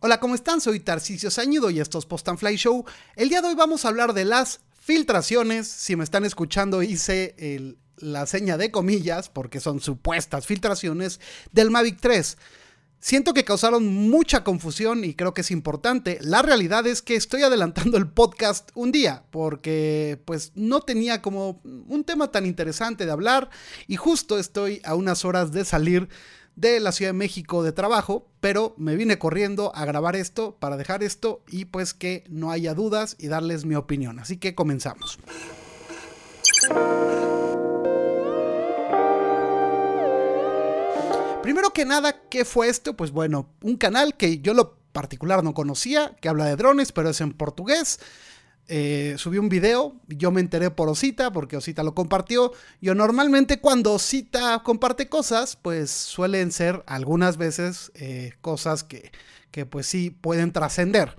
Hola, ¿cómo están? Soy Tarcisio Sañido y esto es Post and Fly Show. El día de hoy vamos a hablar de las filtraciones. Si me están escuchando, hice la seña de comillas porque son supuestas filtraciones del Mavic 3. Siento que causaron mucha confusión y creo que es importante. La realidad es que estoy adelantando el podcast un día porque pues no tenía como un tema tan interesante de hablar y justo estoy a unas horas de salir de la Ciudad de México de trabajo, pero me vine corriendo a grabar esto para dejar esto y pues que no haya dudas y darles mi opinión. Así que comenzamos. Primero que nada, ¿qué fue esto? Pues bueno, un canal que yo lo particular no conocía, que habla de drones, pero es en portugués. Eh, subí un video, yo me enteré por Osita, porque Osita lo compartió. Yo normalmente cuando Osita comparte cosas, pues suelen ser algunas veces eh, cosas que, que pues sí pueden trascender.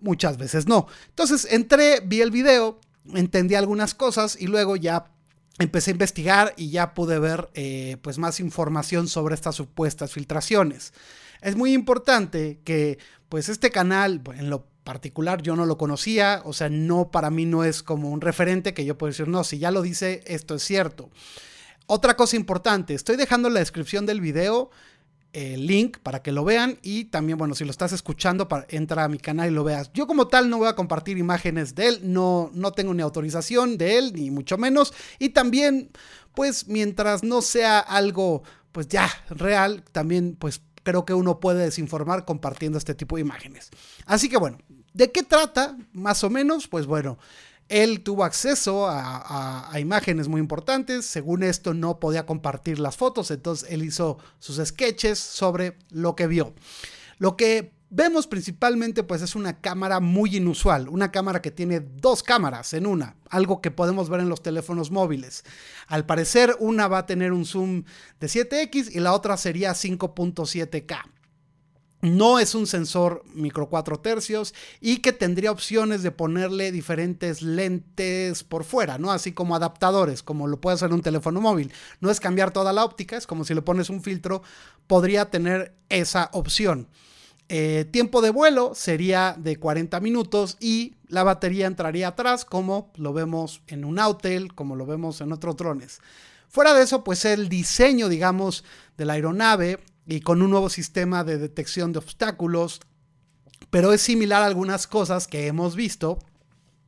Muchas veces no. Entonces entré, vi el video, entendí algunas cosas y luego ya empecé a investigar y ya pude ver eh, pues más información sobre estas supuestas filtraciones. Es muy importante que pues este canal, en lo particular yo no lo conocía, o sea, no para mí no es como un referente que yo puedo decir, no, si ya lo dice, esto es cierto. Otra cosa importante, estoy dejando en la descripción del video el link para que lo vean y también, bueno, si lo estás escuchando, para, entra a mi canal y lo veas. Yo como tal no voy a compartir imágenes de él, no, no tengo ni autorización de él, ni mucho menos. Y también, pues mientras no sea algo, pues ya real, también pues creo que uno puede desinformar compartiendo este tipo de imágenes. Así que bueno, ¿de qué trata? Más o menos, pues bueno, él tuvo acceso a, imágenes muy importantes, según esto no podía compartir las fotos, entonces él hizo sus sketches sobre lo que vio. Lo que vemos principalmente pues es una cámara muy inusual, una cámara que tiene dos cámaras en una, algo que podemos ver en los teléfonos móviles. Al parecer una va a tener un zoom de 7x y la otra sería 5.7K. No es un sensor micro 4 tercios y que tendría opciones de ponerle diferentes lentes por fuera, ¿no? Así como adaptadores, como lo puede hacer un teléfono móvil. No es cambiar toda la óptica, es como si le pones un filtro, podría tener esa opción. Eh, tiempo de vuelo sería de 40 minutos y la batería entraría atrás, como lo vemos en un Autel, como lo vemos en otros drones. Fuera de eso, pues el diseño, digamos, de la aeronave y con un nuevo sistema de detección de obstáculos, pero es similar a algunas cosas que hemos visto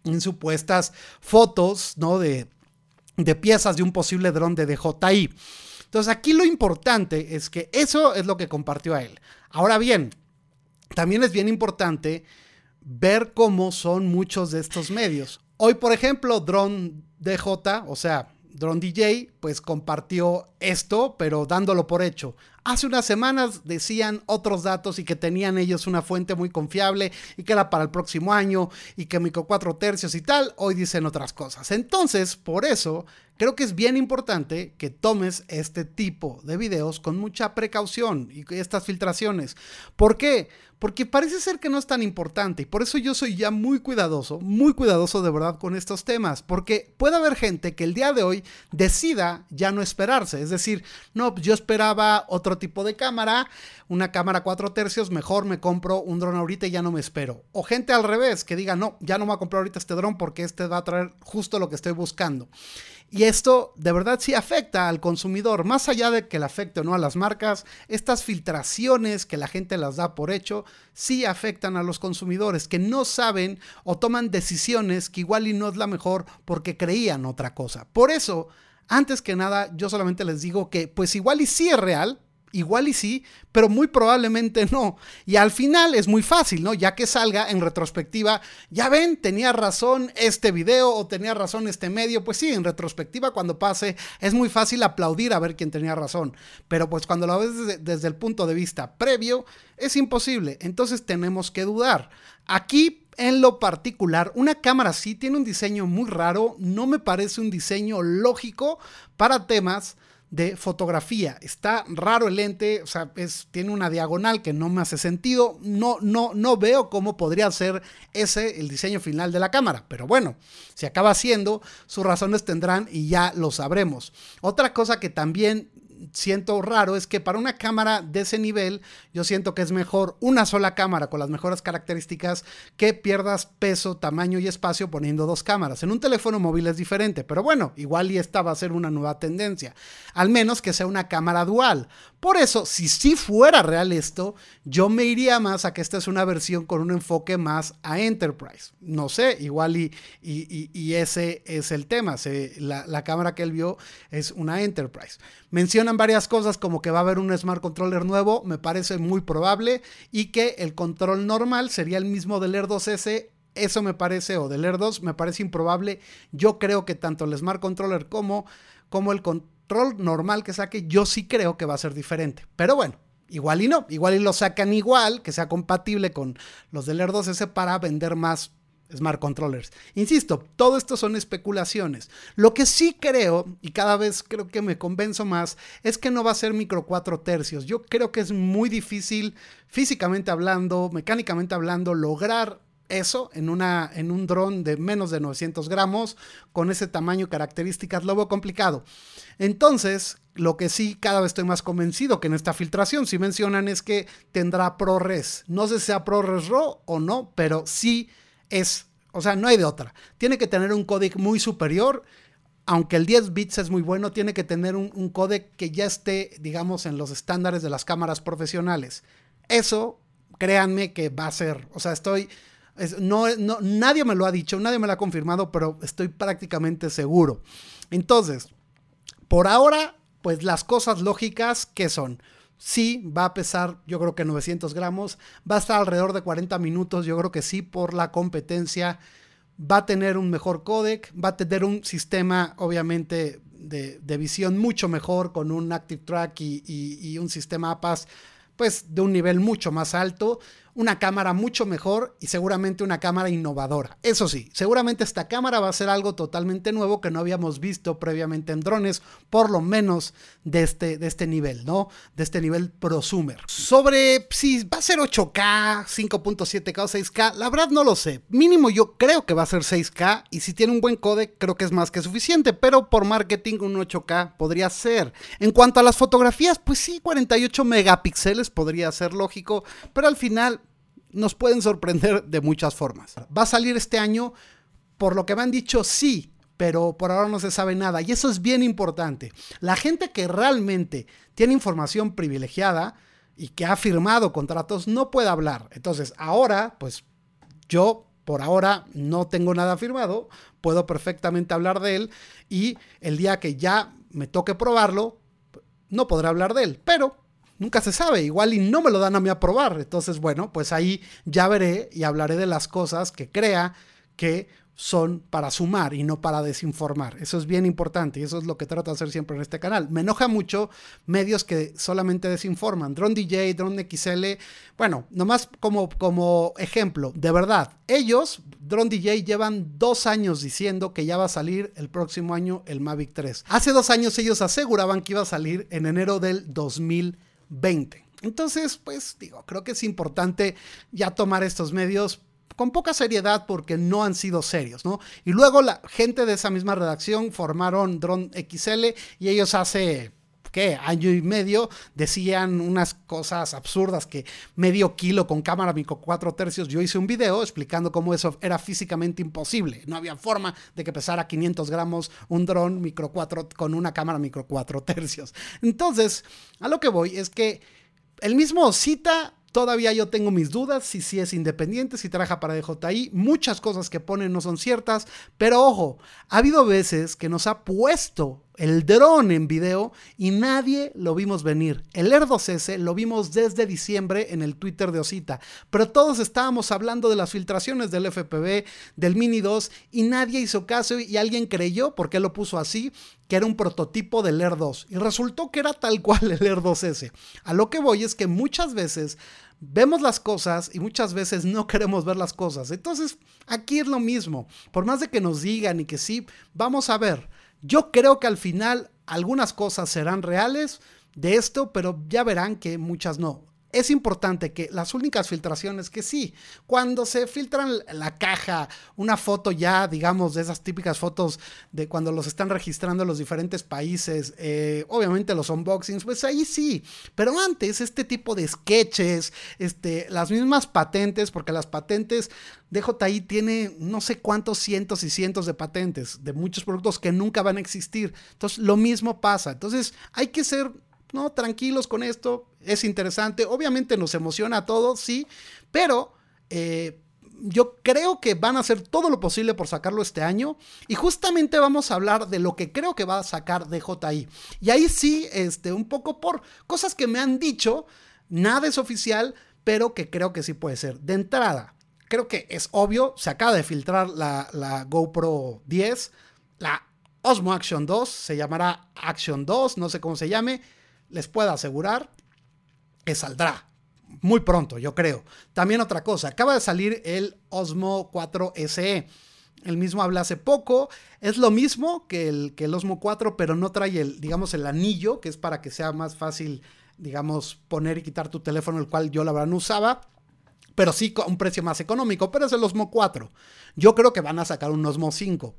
en supuestas fotos, ¿no? De, de piezas de un posible dron de DJI. Entonces aquí lo importante es que eso es lo que compartió a él. Ahora bien, también es bien importante ver cómo son muchos de estos medios. Hoy, por ejemplo, Drone DJ, o sea, Drone DJ, pues compartió esto, pero dándolo por hecho. Hace unas semanas decían otros datos y que tenían ellos una fuente muy confiable y que era para el próximo año y que micro 4 tercios y tal. Hoy dicen otras cosas. Entonces, por eso, creo que es bien importante que tomes este tipo de videos con mucha precaución y estas filtraciones. ¿Por qué? Porque parece ser que no es tan importante y por eso yo soy ya muy cuidadoso, muy cuidadoso de verdad con estos temas, porque puede haber gente que el día de hoy decida ya no esperarse, es decir, no, yo esperaba otro tipo de cámara, una cámara 4 tercios, mejor me compro un dron ahorita y ya no me espero. O gente al revés, que diga, no, ya no me voy a comprar ahorita este dron porque este va a traer justo lo que estoy buscando. Y esto de verdad sí afecta al consumidor, más allá de que le afecte o no a las marcas, estas filtraciones que la gente las da por hecho, sí afectan a los consumidores que no saben o toman decisiones que igual y no es la mejor porque creían otra cosa. Por eso, antes que nada, yo solamente les digo que pues igual y sí es real, igual y sí, pero muy probablemente no. Y al final es muy fácil, ¿no? Ya que salga en retrospectiva, ya ven, tenía razón este video o tenía razón este medio, pues sí, en retrospectiva cuando pase es muy fácil aplaudir a ver quién tenía razón, pero pues cuando lo ves desde, desde el punto de vista previo es imposible, entonces tenemos que dudar. Aquí en lo particular, una cámara sí tiene un diseño muy raro, no me parece un diseño lógico para temas de fotografía. Está raro el lente, o sea, es, tiene una diagonal que no me hace sentido. No, no, no veo cómo podría ser ese el diseño final de la cámara. Pero bueno, si acaba siendo, sus razones tendrán y ya lo sabremos. Otra cosa que también siento raro es que para una cámara de ese nivel, yo siento que es mejor una sola cámara con las mejores características que pierdas peso, tamaño y espacio poniendo dos cámaras. En un teléfono móvil es diferente, pero bueno, igual y esta va a ser una nueva tendencia. Al menos que sea una cámara dual. Por eso, si sí fuera real esto, yo me iría más a que esta es una versión con un enfoque más a Enterprise. No sé, igual y, y, ese es el tema. la, la cámara que él vio es una Enterprise. Mencionan varias cosas como que va a haber un Smart Controller nuevo, me parece muy probable, y que el control normal sería el mismo del Air 2S. Eso me parece, o del Air 2, me parece improbable. Yo creo que tanto el Smart Controller como, como el control normal que saque, yo sí creo que va a ser diferente. Pero bueno, igual y no, igual y lo sacan igual, que sea compatible con los del Air 2S para vender más Smart Controllers. Insisto, todo esto son especulaciones. Lo que sí creo, y cada vez creo que me convenzo más, es que no va a ser micro 4 tercios. Yo creo que es muy difícil, físicamente hablando, mecánicamente hablando, lograr eso en, una, en un dron de menos de 900 gramos, con ese tamaño características, lo veo complicado. Entonces, lo que sí, cada vez estoy más convencido que en esta filtración, si mencionan es que tendrá ProRes. No sé si sea ProRes RAW o no, pero sí es, o sea, no hay de otra. Tiene que tener un códec muy superior. Aunque el 10 bits es muy bueno, tiene que tener un, un que ya esté, digamos, en los estándares de las cámaras profesionales. Eso, créanme que va a ser, o sea, estoy, no, no, nadie me lo ha dicho, nadie me lo ha confirmado, pero estoy prácticamente seguro. Entonces, por ahora, pues las cosas lógicas, ¿qué son? Sí, va a pesar, yo creo que 900 gramos. Va a estar alrededor de 40 minutos, yo creo que sí, por la competencia. Va a tener un mejor codec, va a tener un sistema, obviamente, de, visión mucho mejor con un Active Track y, y un sistema APAS, pues de un nivel mucho más alto una cámara mucho mejor y seguramente una cámara innovadora. Eso sí, seguramente esta cámara va a ser algo totalmente nuevo que no habíamos visto previamente en drones, por lo menos de este, de este nivel, ¿no? De este nivel prosumer. Sobre si va a ser 8K, 5.7K o 6K, la verdad no lo sé. Mínimo yo creo que va a ser 6K y si tiene un buen codec creo que es más que suficiente, pero por marketing un 8K podría ser. En cuanto a las fotografías, pues sí, 48 megapíxeles podría ser lógico, pero al final nos pueden sorprender de muchas formas. Va a salir este año, por lo que me han dicho, sí, pero por ahora no se sabe nada. Y eso es bien importante. La gente que realmente tiene información privilegiada y que ha firmado contratos no puede hablar. Entonces, ahora, pues yo por ahora no tengo nada firmado, puedo perfectamente hablar de él y el día que ya me toque probarlo, no podré hablar de él. Pero nunca se sabe, igual y no me lo dan a mí a probar. Entonces, bueno, pues ahí ya veré y hablaré de las cosas que crea que son para sumar y no para desinformar. Eso es bien importante y eso es lo que trato de hacer siempre en este canal. Me enoja mucho medios que solamente desinforman. Drone DJ, Drone XL, bueno, nomás como, como ejemplo, de verdad, ellos, Drone DJ, llevan dos años diciendo que ya va a salir el próximo año el Mavic 3. Hace dos años ellos aseguraban que iba a salir en enero del 2020. 20. Entonces, pues digo, creo que es importante ya tomar estos medios con poca seriedad porque no han sido serios, ¿no? Y luego la gente de esa misma redacción formaron Drone XL y ellos hace ¿qué? Año y medio decían unas cosas absurdas que medio kilo con cámara micro 4 tercios. Yo hice un video explicando cómo eso era físicamente imposible. No había forma de que pesara 500 gramos un dron micro 4 con una cámara micro 4 tercios. Entonces, a lo que voy es que el mismo cita Todavía yo tengo mis dudas si, si es independiente, si trabaja para DJI. Muchas cosas que ponen no son ciertas, pero ojo, ha habido veces que nos ha puesto el dron en video y nadie lo vimos venir. El Air 2S lo vimos desde diciembre en el Twitter de Osita, pero todos estábamos hablando de las filtraciones del FPV, del Mini 2 y nadie hizo caso y alguien creyó, porque lo puso así, que era un prototipo del Air 2 y resultó que era tal cual el Air 2S. A lo que voy es que muchas veces vemos las cosas y muchas veces no queremos ver las cosas. Entonces, aquí es lo mismo. Por más de que nos digan y que sí, vamos a ver. Yo creo que al final algunas cosas serán reales de esto, pero ya verán que muchas no. Es importante que las únicas filtraciones que sí, cuando se filtran la caja, una foto ya, digamos, de esas típicas fotos de cuando los están registrando los diferentes países, eh, obviamente los unboxings, pues ahí sí, pero antes este tipo de sketches, este, las mismas patentes, porque las patentes DJI tiene no sé cuántos cientos y cientos de patentes de muchos productos que nunca van a existir. Entonces, lo mismo pasa. Entonces, hay que ser no tranquilos con esto. Es interesante. Obviamente nos emociona a todos, sí, pero eh, yo creo que van a hacer todo lo posible por sacarlo este año. Y justamente vamos a hablar de lo que creo que va a sacar DJI. Y ahí sí, este, un poco por cosas que me han dicho. Nada es oficial, pero que creo que sí puede ser. De entrada, creo que es obvio, se acaba de filtrar la, GoPro 10, la Osmo Action 2, se llamará Action 2, no sé cómo se llame, les puedo asegurar que saldrá muy pronto, yo creo. También otra cosa, acaba de salir el Osmo 4 SE. El mismo habla hace poco. Es lo mismo que el, que el Osmo 4, pero no trae el, digamos, el anillo, que es para que sea más fácil, digamos, poner y quitar tu teléfono, el cual yo la verdad no usaba pero sí a un precio más económico, pero es el Osmo 4. Yo creo que van a sacar un Osmo 5.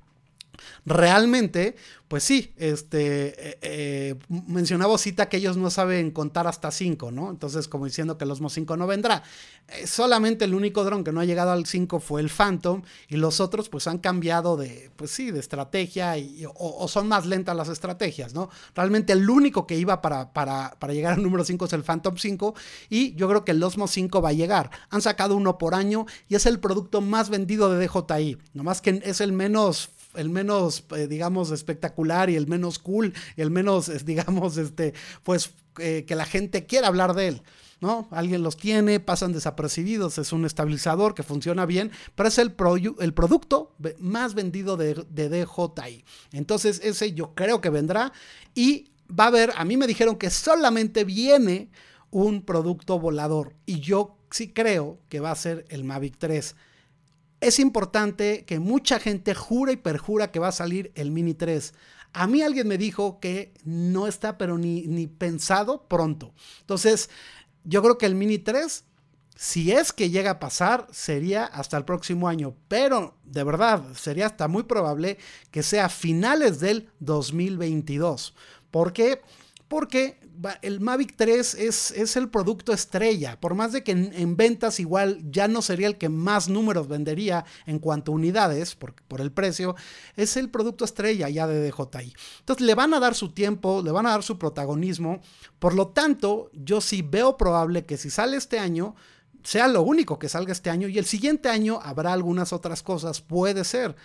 Realmente, pues sí, este, eh, eh, mencionaba Cita que ellos no saben contar hasta 5, ¿no? Entonces, como diciendo que el Osmo 5 no vendrá. Eh, solamente el único dron que no ha llegado al 5 fue el Phantom y los otros pues han cambiado de, pues sí, de estrategia y, o, son más lentas las estrategias, ¿no? Realmente el único que iba para, para, para llegar al número 5 es el Phantom 5 y yo creo que el Osmo 5 va a llegar. Han sacado uno por año y es el producto más vendido de DJI, nomás que es el menos el menos, eh, digamos, espectacular y el menos cool, el menos, digamos, este, pues eh, que la gente quiera hablar de él. ¿no? Alguien los tiene, pasan desapercibidos, es un estabilizador que funciona bien, pero es el, el producto más vendido de, de DJI. Entonces ese yo creo que vendrá y va a haber, a mí me dijeron que solamente viene un producto volador y yo sí creo que va a ser el Mavic 3 es importante que mucha gente jura y perjura que va a salir el Mini 3. A mí alguien me dijo que no está, pero ni, ni pensado pronto. Entonces, yo creo que el Mini 3, si es que llega a pasar, sería hasta el próximo año. Pero, de verdad, sería hasta muy probable que sea finales del 2022. ¿Por qué? Porque el Mavic 3 es, es, el producto estrella. Por más de que en, ventas igual ya no sería el que más números vendería en cuanto a unidades, por, por, el precio, es el producto estrella ya de DJI. Entonces le van a dar su tiempo, le van a dar su protagonismo. Por lo tanto, yo sí veo probable que si sale este año, sea lo único que salga este año y el siguiente año habrá algunas otras cosas, puede ser.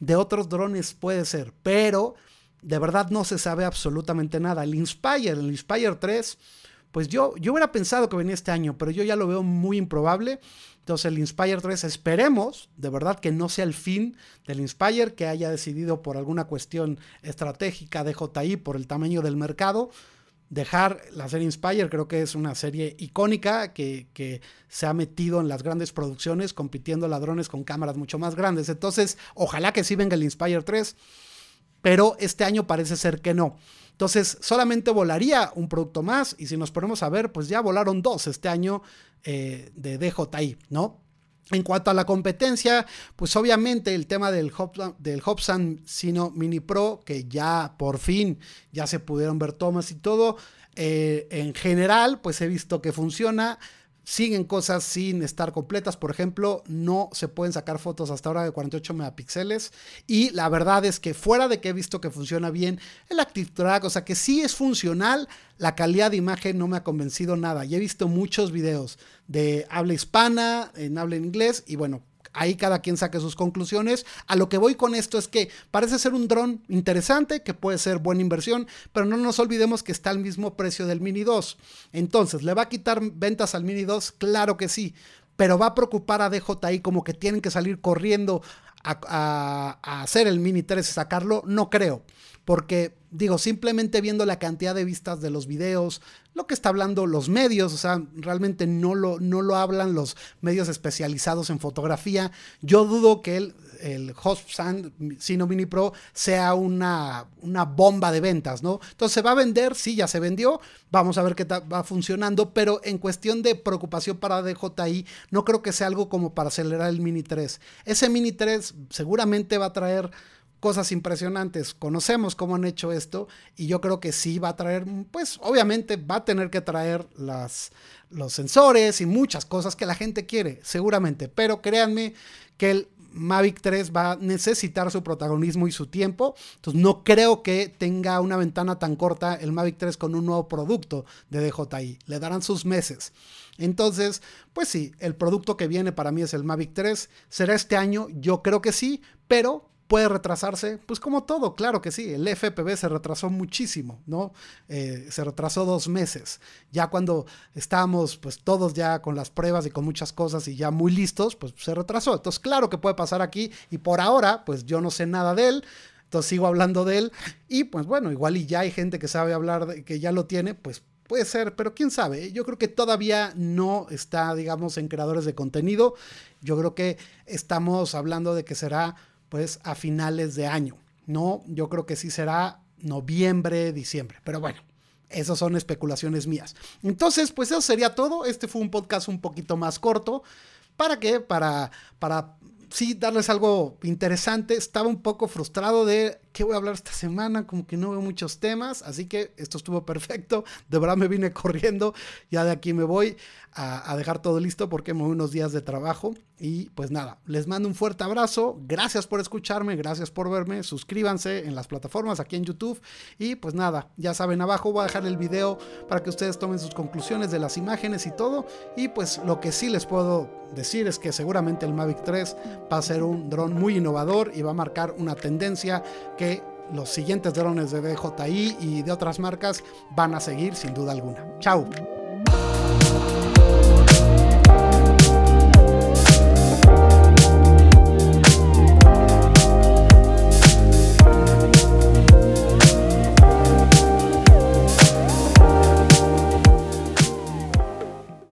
De otros drones puede ser, pero de verdad no se sabe absolutamente nada. El Inspire, el Inspire 3, pues yo, yo hubiera pensado que venía este año, pero yo ya lo veo muy improbable. Entonces el Inspire 3 esperemos, de verdad que no sea el fin del Inspire, que haya decidido por alguna cuestión estratégica de JI, por el tamaño del mercado, dejar la serie Inspire, creo que es una serie icónica que, que, se ha metido en las grandes producciones, compitiendo ladrones con cámaras mucho más grandes. Entonces, ojalá que sí venga el Inspire 3 pero este año parece ser que no. Entonces, solamente volaría un producto más y si nos ponemos a ver, pues ya volaron dos este año eh, de DJI, ¿no? En cuanto a la competencia, pues obviamente el tema del, Hobson, del Hobson Sino Mini Pro, que ya por fin ya se pudieron ver tomas y todo, eh, en general, pues he visto que funciona siguen cosas sin estar completas. Por ejemplo, no se pueden sacar fotos hasta ahora de 48 megapíxeles. Y la verdad es que fuera de que he visto que funciona bien el Active Track, o sea que sí es funcional, la calidad de imagen no me ha convencido nada. Y he visto muchos videos de habla hispana, en habla en inglés, y bueno, ahí cada quien saque sus conclusiones. A lo que voy con esto es que parece ser un dron interesante, que puede ser buena inversión, pero no nos olvidemos que está al mismo precio del Mini 2. Entonces, ¿le va a quitar ventas al Mini 2? Claro que sí, pero va a preocupar a DJI como que tienen que salir corriendo a, hacer el Mini 3 y sacarlo. No creo, porque digo, simplemente viendo la cantidad de vistas de los videos, lo que está hablando los medios, o sea, realmente no lo, no lo hablan los medios especializados en fotografía. Yo dudo que el, el Sino Mini Pro sea una, una bomba de ventas, ¿no? Entonces se va a vender, sí, ya se vendió, vamos a ver qué va funcionando, pero en cuestión de preocupación para DJI, no creo que sea algo como para acelerar el Mini 3. Ese Mini 3 seguramente va a traer cosas impresionantes. Conocemos cómo han hecho esto y yo creo que sí va a traer, pues obviamente va a tener que traer las, los sensores y muchas cosas que la gente quiere, seguramente. Pero créanme que el Mavic 3 va a necesitar su protagonismo y su tiempo. Entonces no creo que tenga una ventana tan corta el Mavic 3 con un nuevo producto de DJI. Le darán sus meses. Entonces, pues sí, el producto que viene para mí es el Mavic 3. ¿Será este año? Yo creo que sí, pero ¿Puede retrasarse? Pues como todo, claro que sí. El FPV se retrasó muchísimo, ¿no? Eh, se retrasó dos meses. Ya cuando estábamos, pues todos ya con las pruebas y con muchas cosas y ya muy listos, pues se retrasó. Entonces, claro que puede pasar aquí y por ahora, pues yo no sé nada de él. Entonces sigo hablando de él y pues bueno, igual y ya hay gente que sabe hablar, de, que ya lo tiene, pues puede ser, pero quién sabe. Yo creo que todavía no está, digamos, en creadores de contenido. Yo creo que estamos hablando de que será pues a finales de año. No, yo creo que sí será noviembre, diciembre. Pero bueno, esas son especulaciones mías. Entonces, pues eso sería todo. Este fue un podcast un poquito más corto. ¿Para qué? Para, para sí darles algo interesante. Estaba un poco frustrado de qué voy a hablar esta semana, como que no veo muchos temas, así que esto estuvo perfecto. De verdad me vine corriendo, ya de aquí me voy a, dejar todo listo porque me voy unos días de trabajo. Y pues nada, les mando un fuerte abrazo, gracias por escucharme, gracias por verme, suscríbanse en las plataformas aquí en YouTube y pues nada, ya saben abajo voy a dejar el video para que ustedes tomen sus conclusiones de las imágenes y todo y pues lo que sí les puedo decir es que seguramente el Mavic 3 va a ser un dron muy innovador y va a marcar una tendencia que los siguientes drones de DJI y de otras marcas van a seguir sin duda alguna. Chao.